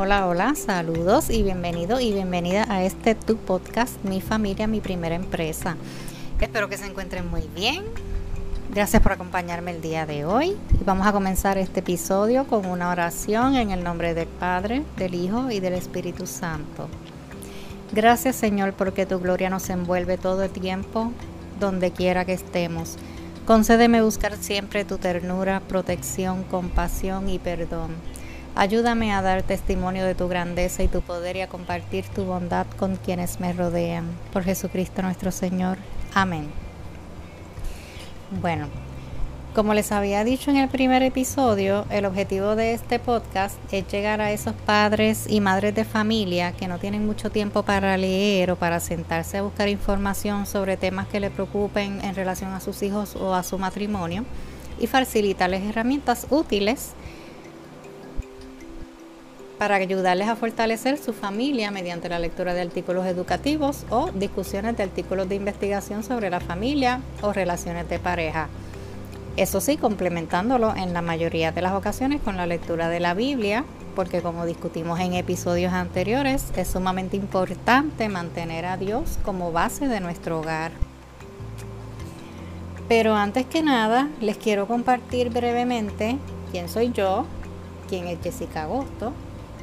Hola, hola, saludos y bienvenido y bienvenida a este tu podcast, Mi familia, mi primera empresa. Espero que se encuentren muy bien. Gracias por acompañarme el día de hoy. Vamos a comenzar este episodio con una oración en el nombre del Padre, del Hijo y del Espíritu Santo. Gracias Señor porque tu gloria nos envuelve todo el tiempo, donde quiera que estemos. Concédeme buscar siempre tu ternura, protección, compasión y perdón Ayúdame a dar testimonio de tu grandeza y tu poder y a compartir tu bondad con quienes me rodean. Por Jesucristo nuestro Señor. Amén. Bueno, como les había dicho en el primer episodio, el objetivo de este podcast es llegar a esos padres y madres de familia que no tienen mucho tiempo para leer o para sentarse a buscar información sobre temas que le preocupen en relación a sus hijos o a su matrimonio y facilitarles herramientas útiles para ayudarles a fortalecer su familia mediante la lectura de artículos educativos o discusiones de artículos de investigación sobre la familia o relaciones de pareja. Eso sí, complementándolo en la mayoría de las ocasiones con la lectura de la Biblia, porque como discutimos en episodios anteriores, es sumamente importante mantener a Dios como base de nuestro hogar. Pero antes que nada, les quiero compartir brevemente quién soy yo, quién es Jessica Agosto,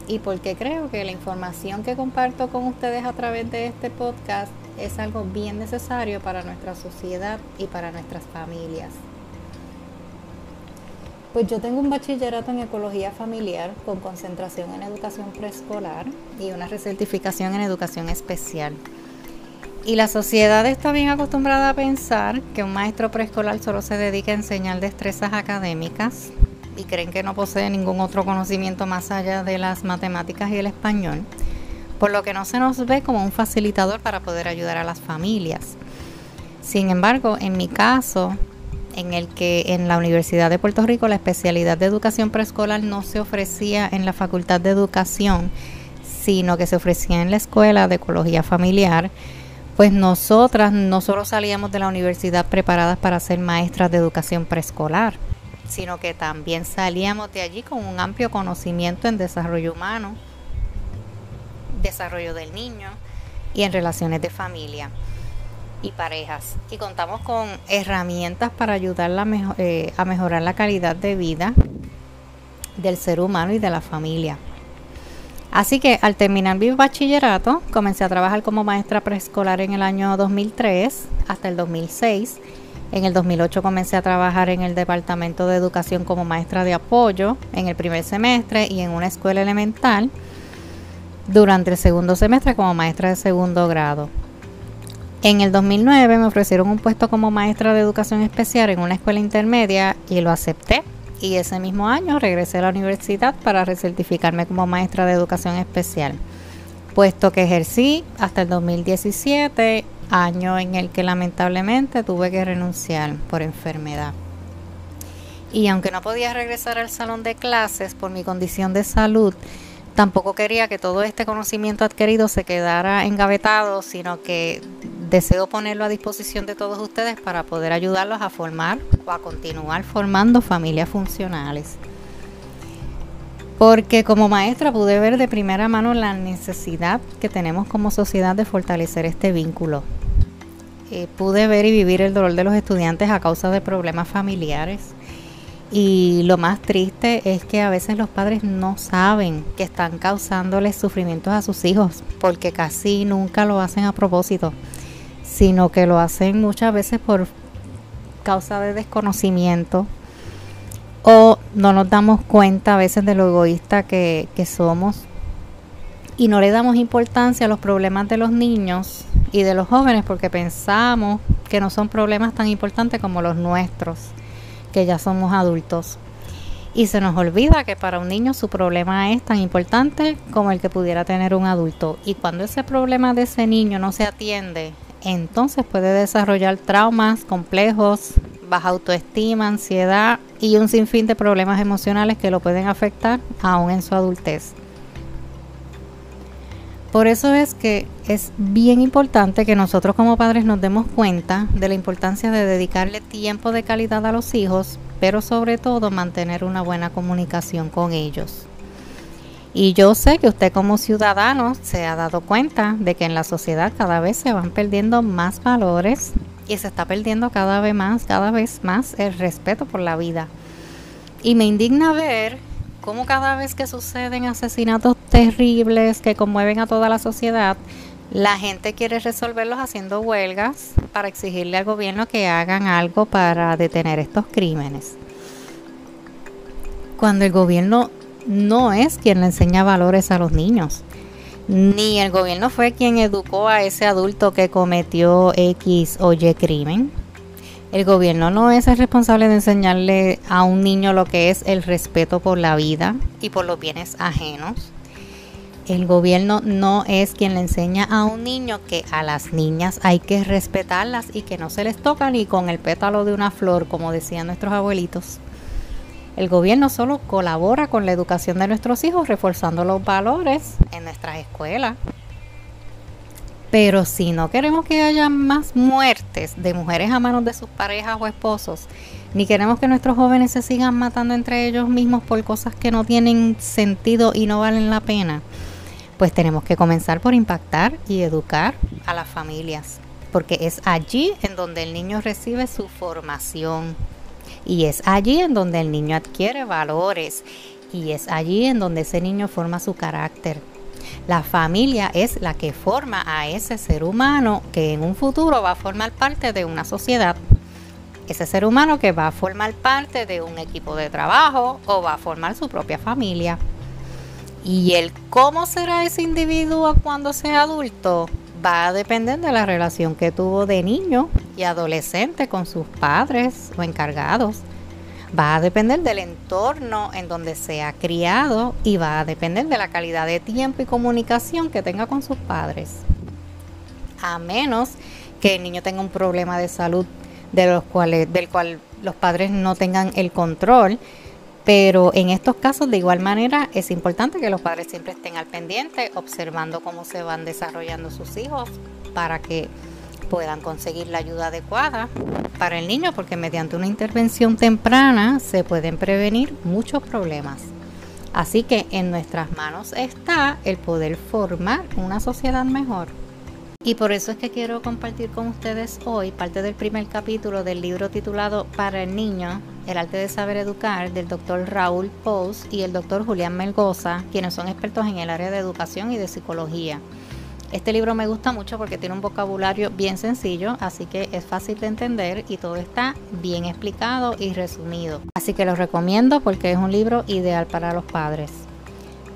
y porque creo que la información que comparto con ustedes a través de este podcast es algo bien necesario para nuestra sociedad y para nuestras familias. Pues yo tengo un bachillerato en ecología familiar con concentración en educación preescolar y una recertificación en educación especial. Y la sociedad está bien acostumbrada a pensar que un maestro preescolar solo se dedica a enseñar destrezas académicas, y creen que no posee ningún otro conocimiento más allá de las matemáticas y el español, por lo que no se nos ve como un facilitador para poder ayudar a las familias. Sin embargo, en mi caso, en el que en la Universidad de Puerto Rico la especialidad de educación preescolar no se ofrecía en la Facultad de Educación, sino que se ofrecía en la Escuela de Ecología Familiar, pues nosotras no solo salíamos de la universidad preparadas para ser maestras de educación preescolar, sino que también salíamos de allí con un amplio conocimiento en desarrollo humano, desarrollo del niño y en relaciones de familia y parejas. Y contamos con herramientas para ayudarla a, eh, a mejorar la calidad de vida del ser humano y de la familia. Así que al terminar mi bachillerato, comencé a trabajar como maestra preescolar en el año 2003 hasta el 2006 en el 2008 comencé a trabajar en el Departamento de Educación como maestra de apoyo en el primer semestre y en una escuela elemental durante el segundo semestre como maestra de segundo grado. En el 2009 me ofrecieron un puesto como maestra de educación especial en una escuela intermedia y lo acepté. Y ese mismo año regresé a la universidad para recertificarme como maestra de educación especial, puesto que ejercí hasta el 2017 año en el que lamentablemente tuve que renunciar por enfermedad. Y aunque no podía regresar al salón de clases por mi condición de salud, tampoco quería que todo este conocimiento adquirido se quedara engavetado, sino que deseo ponerlo a disposición de todos ustedes para poder ayudarlos a formar o a continuar formando familias funcionales. Porque como maestra pude ver de primera mano la necesidad que tenemos como sociedad de fortalecer este vínculo. Eh, pude ver y vivir el dolor de los estudiantes a causa de problemas familiares. Y lo más triste es que a veces los padres no saben que están causándoles sufrimientos a sus hijos, porque casi nunca lo hacen a propósito, sino que lo hacen muchas veces por causa de desconocimiento, o no nos damos cuenta a veces de lo egoísta que, somos y no le damos importancia a los problemas de los niños y de los jóvenes porque pensamos que no son problemas tan importantes como los nuestros, que ya somos adultos. Y se nos olvida que para un niño su problema es tan importante como el que pudiera tener un adulto. Y cuando ese problema de ese niño no se atiende, entonces puede desarrollar traumas complejos, baja autoestima, ansiedad y un sinfín de problemas emocionales que lo pueden afectar aún en su adultez. Por eso es que es bien importante que nosotros como padres nos demos cuenta de la importancia de dedicarle tiempo de calidad a los hijos, pero sobre todo mantener una buena comunicación con ellos. Y yo sé que usted como ciudadano se ha dado cuenta de que en la sociedad cada vez se van perdiendo más valores y se está perdiendo cada vez más, cada vez más el respeto por la vida. Y me indigna ver cómo cada vez que suceden asesinatos terribles que conmueven a toda la sociedad, la gente quiere resolverlos haciendo huelgas para exigirle al gobierno que hagan algo para detener estos crímenes. Cuando el gobierno no es quien le enseña valores a los niños. Ni el gobierno fue quien educó a ese adulto que cometió X o Y crimen. El gobierno no es el responsable de enseñarle a un niño lo que es el respeto por la vida y por los bienes ajenos. El gobierno no es quien le enseña a un niño que a las niñas hay que respetarlas y que no se les toca ni con el pétalo de una flor, como decían nuestros abuelitos. El gobierno solo colabora con la educación de nuestros hijos, reforzando los valores en nuestras escuelas. Pero si no queremos que haya más muertes de mujeres a manos de sus parejas o esposos, ni queremos que nuestros jóvenes se sigan matando entre ellos mismos por cosas que no tienen sentido y no valen la pena, pues tenemos que comenzar por impactar y educar a las familias, porque es allí en donde el niño recibe su formación, y es allí en donde el niño adquiere valores y es allí en donde ese niño forma su carácter. La familia es la que forma a ese ser humano que en un futuro va a formar parte de una sociedad. Ese ser humano que va a formar parte de un equipo de trabajo o va a formar su propia familia. Y el cómo será ese individuo cuando sea adulto va a depender de la relación que tuvo de niño y adolescente con sus padres o encargados. Va a depender del entorno en donde se ha criado y va a depender de la calidad de tiempo y comunicación que tenga con sus padres. A menos que el niño tenga un problema de salud de los cuales, del cual los padres no tengan el control pero en estos casos, de igual manera, es importante que los padres siempre estén al pendiente, observando cómo se van desarrollando sus hijos para que puedan conseguir la ayuda adecuada para el niño, porque mediante una intervención temprana se pueden prevenir muchos problemas. Así que en nuestras manos está el poder formar una sociedad mejor. Y por eso es que quiero compartir con ustedes hoy parte del primer capítulo del libro titulado Para el Niño el arte de saber educar del doctor Raúl Pous y el doctor Julián Melgoza, quienes son expertos en el área de educación y de psicología. Este libro me gusta mucho porque tiene un vocabulario bien sencillo, así que es fácil de entender y todo está bien explicado y resumido. Así que lo recomiendo porque es un libro ideal para los padres.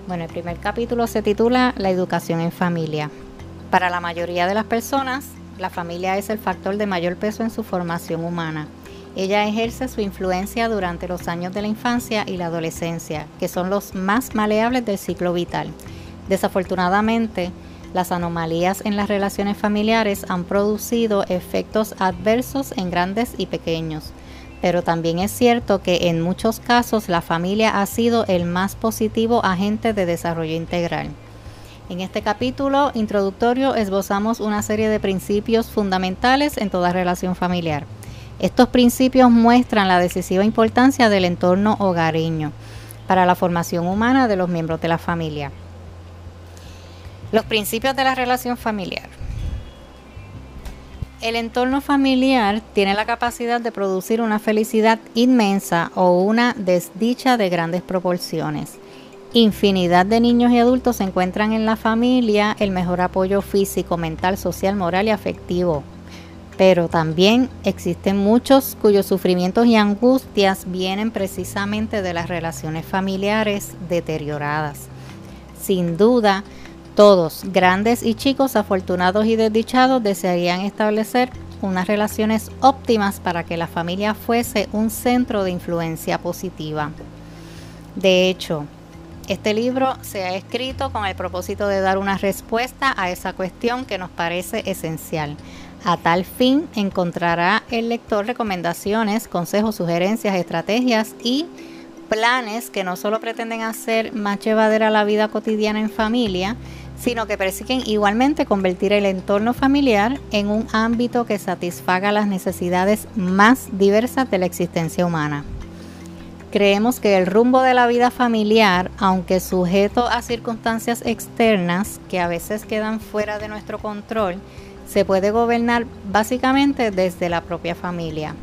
Bueno, el primer capítulo se titula La educación en familia. Para la mayoría de las personas, la familia es el factor de mayor peso en su formación humana. Ella ejerce su influencia durante los años de la infancia y la adolescencia, que son los más maleables del ciclo vital. Desafortunadamente, las anomalías en las relaciones familiares han producido efectos adversos en grandes y pequeños, pero también es cierto que en muchos casos la familia ha sido el más positivo agente de desarrollo integral. En este capítulo introductorio esbozamos una serie de principios fundamentales en toda relación familiar. Estos principios muestran la decisiva importancia del entorno hogareño para la formación humana de los miembros de la familia. Los principios de la relación familiar. El entorno familiar tiene la capacidad de producir una felicidad inmensa o una desdicha de grandes proporciones. Infinidad de niños y adultos se encuentran en la familia el mejor apoyo físico, mental, social, moral y afectivo pero también existen muchos cuyos sufrimientos y angustias vienen precisamente de las relaciones familiares deterioradas. Sin duda, todos, grandes y chicos, afortunados y desdichados, desearían establecer unas relaciones óptimas para que la familia fuese un centro de influencia positiva. De hecho, este libro se ha escrito con el propósito de dar una respuesta a esa cuestión que nos parece esencial a tal fin encontrará el lector recomendaciones, consejos, sugerencias, estrategias y planes que no solo pretenden hacer más llevadera la vida cotidiana en familia, sino que persiguen igualmente convertir el entorno familiar en un ámbito que satisfaga las necesidades más diversas de la existencia humana. creemos que el rumbo de la vida familiar, aunque sujeto a circunstancias externas que a veces quedan fuera de nuestro control, se puede gobernar básicamente desde la propia familia.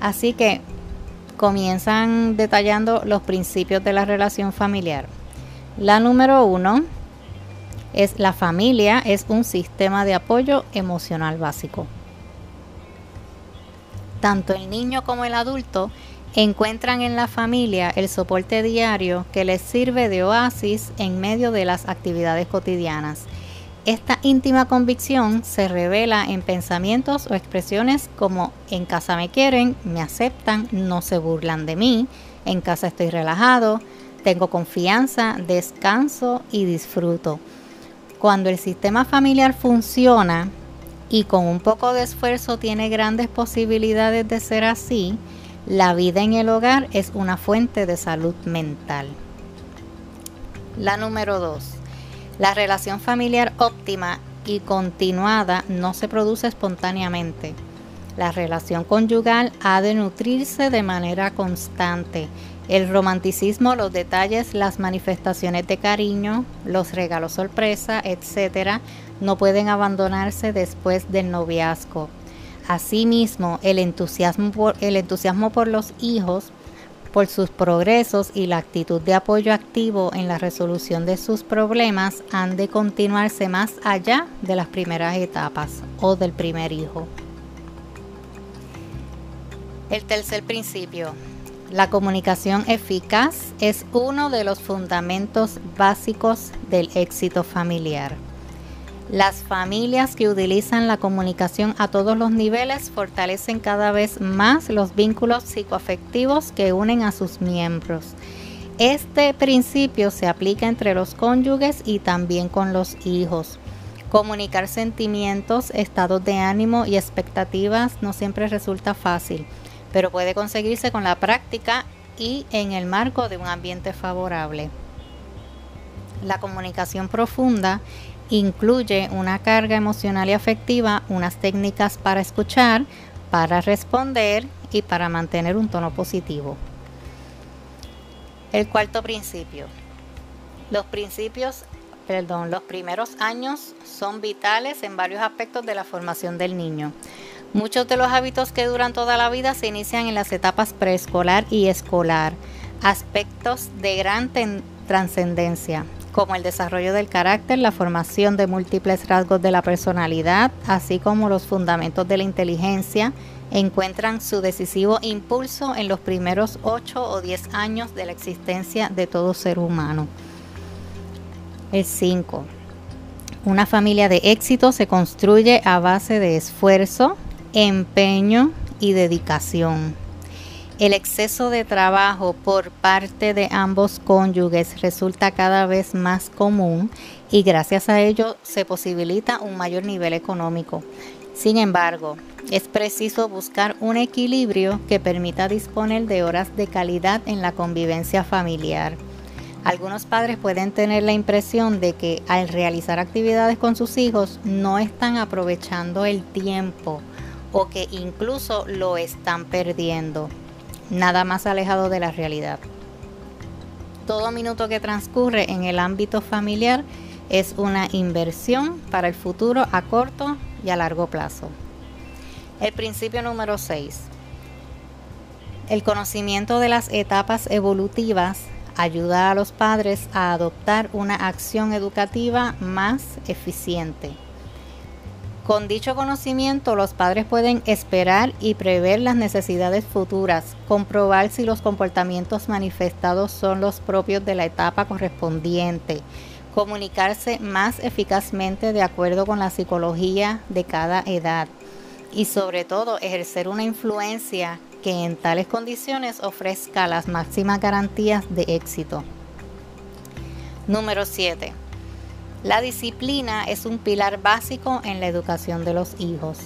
Así que comienzan detallando los principios de la relación familiar. La número uno es la familia es un sistema de apoyo emocional básico. Tanto el niño como el adulto encuentran en la familia el soporte diario que les sirve de oasis en medio de las actividades cotidianas. Esta íntima convicción se revela en pensamientos o expresiones como en casa me quieren, me aceptan, no se burlan de mí, en casa estoy relajado, tengo confianza, descanso y disfruto. Cuando el sistema familiar funciona y con un poco de esfuerzo tiene grandes posibilidades de ser así, la vida en el hogar es una fuente de salud mental. La número 2. La relación familiar óptima y continuada no se produce espontáneamente. La relación conyugal ha de nutrirse de manera constante. El romanticismo, los detalles, las manifestaciones de cariño, los regalos sorpresa, etc., no pueden abandonarse después del noviazgo. Asimismo, el entusiasmo, por, el entusiasmo por los hijos, por sus progresos y la actitud de apoyo activo en la resolución de sus problemas han de continuarse más allá de las primeras etapas o del primer hijo. El tercer principio, la comunicación eficaz es uno de los fundamentos básicos del éxito familiar. Las familias que utilizan la comunicación a todos los niveles fortalecen cada vez más los vínculos psicoafectivos que unen a sus miembros. Este principio se aplica entre los cónyuges y también con los hijos. Comunicar sentimientos, estados de ánimo y expectativas no siempre resulta fácil, pero puede conseguirse con la práctica y en el marco de un ambiente favorable. La comunicación profunda incluye una carga emocional y afectiva, unas técnicas para escuchar, para responder y para mantener un tono positivo. El cuarto principio. Los principios, perdón, los primeros años son vitales en varios aspectos de la formación del niño. Muchos de los hábitos que duran toda la vida se inician en las etapas preescolar y escolar, aspectos de gran trascendencia como el desarrollo del carácter, la formación de múltiples rasgos de la personalidad, así como los fundamentos de la inteligencia, encuentran su decisivo impulso en los primeros 8 o 10 años de la existencia de todo ser humano. El 5. Una familia de éxito se construye a base de esfuerzo, empeño y dedicación. El exceso de trabajo por parte de ambos cónyuges resulta cada vez más común y gracias a ello se posibilita un mayor nivel económico. Sin embargo, es preciso buscar un equilibrio que permita disponer de horas de calidad en la convivencia familiar. Algunos padres pueden tener la impresión de que al realizar actividades con sus hijos no están aprovechando el tiempo o que incluso lo están perdiendo nada más alejado de la realidad. Todo minuto que transcurre en el ámbito familiar es una inversión para el futuro a corto y a largo plazo. El principio número 6. El conocimiento de las etapas evolutivas ayuda a los padres a adoptar una acción educativa más eficiente. Con dicho conocimiento, los padres pueden esperar y prever las necesidades futuras, comprobar si los comportamientos manifestados son los propios de la etapa correspondiente, comunicarse más eficazmente de acuerdo con la psicología de cada edad y sobre todo ejercer una influencia que en tales condiciones ofrezca las máximas garantías de éxito. Número 7 la disciplina es un pilar básico en la educación de los hijos.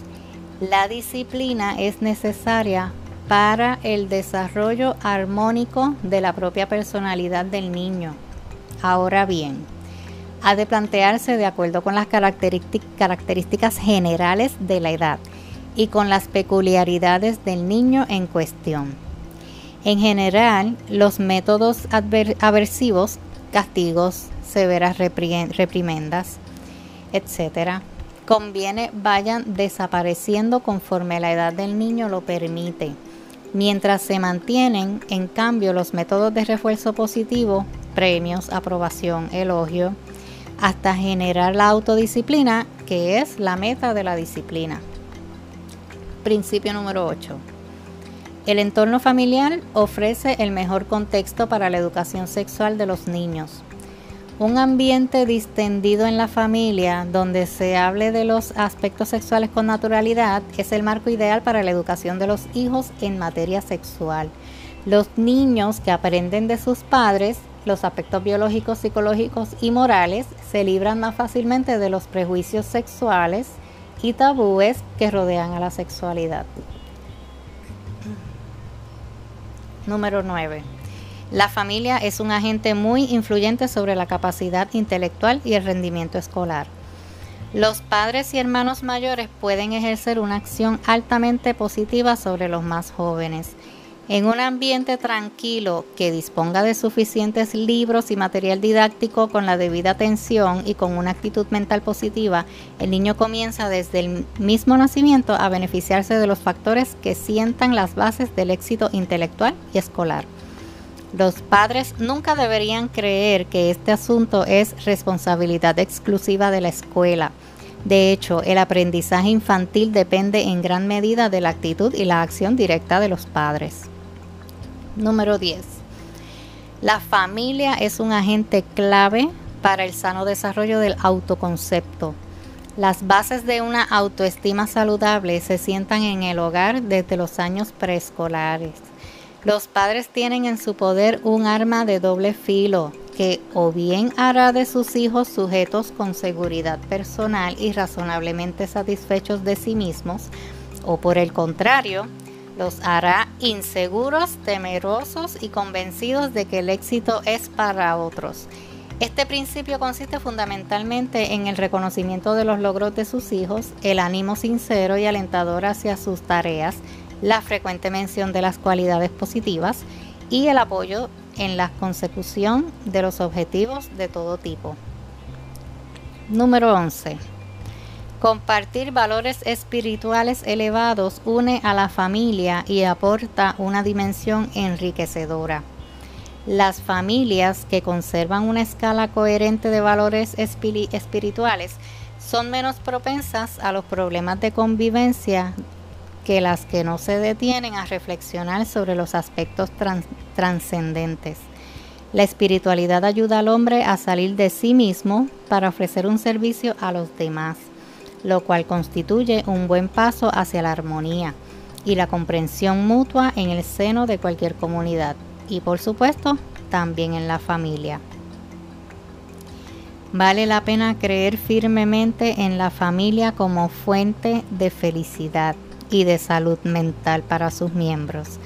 La disciplina es necesaria para el desarrollo armónico de la propia personalidad del niño. Ahora bien, ha de plantearse de acuerdo con las características generales de la edad y con las peculiaridades del niño en cuestión. En general, los métodos aversivos, castigos, severas reprimendas, etc., conviene vayan desapareciendo conforme la edad del niño lo permite. Mientras se mantienen, en cambio, los métodos de refuerzo positivo, premios, aprobación, elogio, hasta generar la autodisciplina, que es la meta de la disciplina. Principio número 8. El entorno familiar ofrece el mejor contexto para la educación sexual de los niños. Un ambiente distendido en la familia donde se hable de los aspectos sexuales con naturalidad es el marco ideal para la educación de los hijos en materia sexual. Los niños que aprenden de sus padres los aspectos biológicos, psicológicos y morales se libran más fácilmente de los prejuicios sexuales y tabúes que rodean a la sexualidad. Número 9. La familia es un agente muy influyente sobre la capacidad intelectual y el rendimiento escolar. Los padres y hermanos mayores pueden ejercer una acción altamente positiva sobre los más jóvenes en un ambiente tranquilo que disponga de suficientes libros y material didáctico con la debida atención y con una actitud mental positiva, el niño comienza desde el mismo nacimiento a beneficiarse de los factores que sientan las bases del éxito intelectual y escolar. Los padres nunca deberían creer que este asunto es responsabilidad exclusiva de la escuela. De hecho, el aprendizaje infantil depende en gran medida de la actitud y la acción directa de los padres. Número 10. La familia es un agente clave para el sano desarrollo del autoconcepto. Las bases de una autoestima saludable se sientan en el hogar desde los años preescolares. Los padres tienen en su poder un arma de doble filo que o bien hará de sus hijos sujetos con seguridad personal y razonablemente satisfechos de sí mismos, o por el contrario, los hará inseguros, temerosos y convencidos de que el éxito es para otros. Este principio consiste fundamentalmente en el reconocimiento de los logros de sus hijos, el ánimo sincero y alentador hacia sus tareas, la frecuente mención de las cualidades positivas y el apoyo en la consecución de los objetivos de todo tipo. Número 11. Compartir valores espirituales elevados une a la familia y aporta una dimensión enriquecedora. Las familias que conservan una escala coherente de valores espirituales son menos propensas a los problemas de convivencia que las que no se detienen a reflexionar sobre los aspectos trascendentes. La espiritualidad ayuda al hombre a salir de sí mismo para ofrecer un servicio a los demás lo cual constituye un buen paso hacia la armonía y la comprensión mutua en el seno de cualquier comunidad y por supuesto también en la familia. Vale la pena creer firmemente en la familia como fuente de felicidad y de salud mental para sus miembros,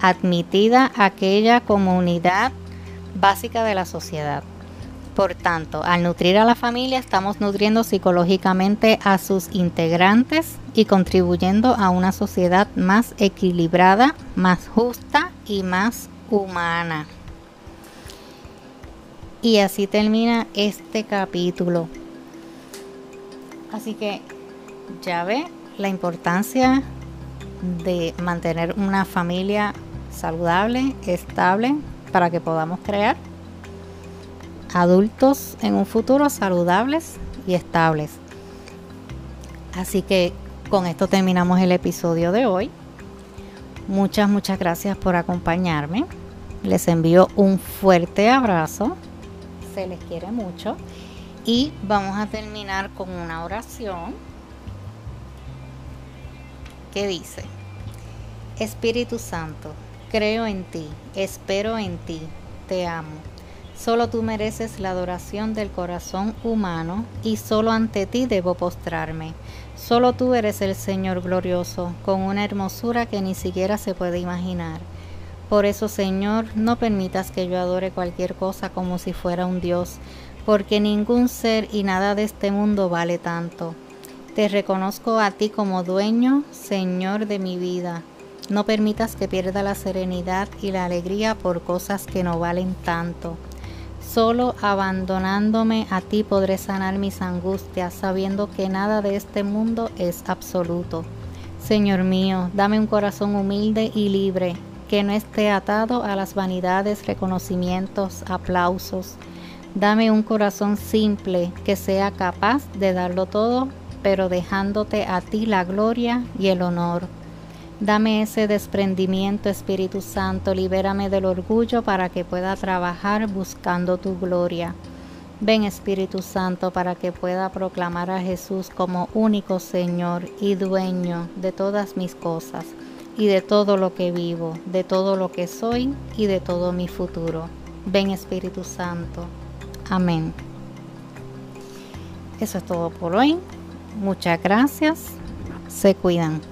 admitida aquella comunidad básica de la sociedad. Por tanto, al nutrir a la familia estamos nutriendo psicológicamente a sus integrantes y contribuyendo a una sociedad más equilibrada, más justa y más humana. Y así termina este capítulo. Así que ya ve la importancia de mantener una familia saludable, estable, para que podamos crear adultos en un futuro saludables y estables. Así que con esto terminamos el episodio de hoy. Muchas, muchas gracias por acompañarme. Les envío un fuerte abrazo. Se les quiere mucho. Y vamos a terminar con una oración que dice, Espíritu Santo, creo en ti, espero en ti, te amo Solo tú mereces la adoración del corazón humano y solo ante ti debo postrarme. Solo tú eres el Señor glorioso, con una hermosura que ni siquiera se puede imaginar. Por eso, Señor, no permitas que yo adore cualquier cosa como si fuera un Dios, porque ningún ser y nada de este mundo vale tanto. Te reconozco a ti como dueño, Señor de mi vida. No permitas que pierda la serenidad y la alegría por cosas que no valen tanto. Solo abandonándome a ti podré sanar mis angustias, sabiendo que nada de este mundo es absoluto. Señor mío, dame un corazón humilde y libre, que no esté atado a las vanidades, reconocimientos, aplausos. Dame un corazón simple, que sea capaz de darlo todo, pero dejándote a ti la gloria y el honor. Dame ese desprendimiento, Espíritu Santo, libérame del orgullo para que pueda trabajar buscando tu gloria. Ven Espíritu Santo para que pueda proclamar a Jesús como único Señor y dueño de todas mis cosas y de todo lo que vivo, de todo lo que soy y de todo mi futuro. Ven Espíritu Santo. Amén. Eso es todo por hoy. Muchas gracias. Se cuidan.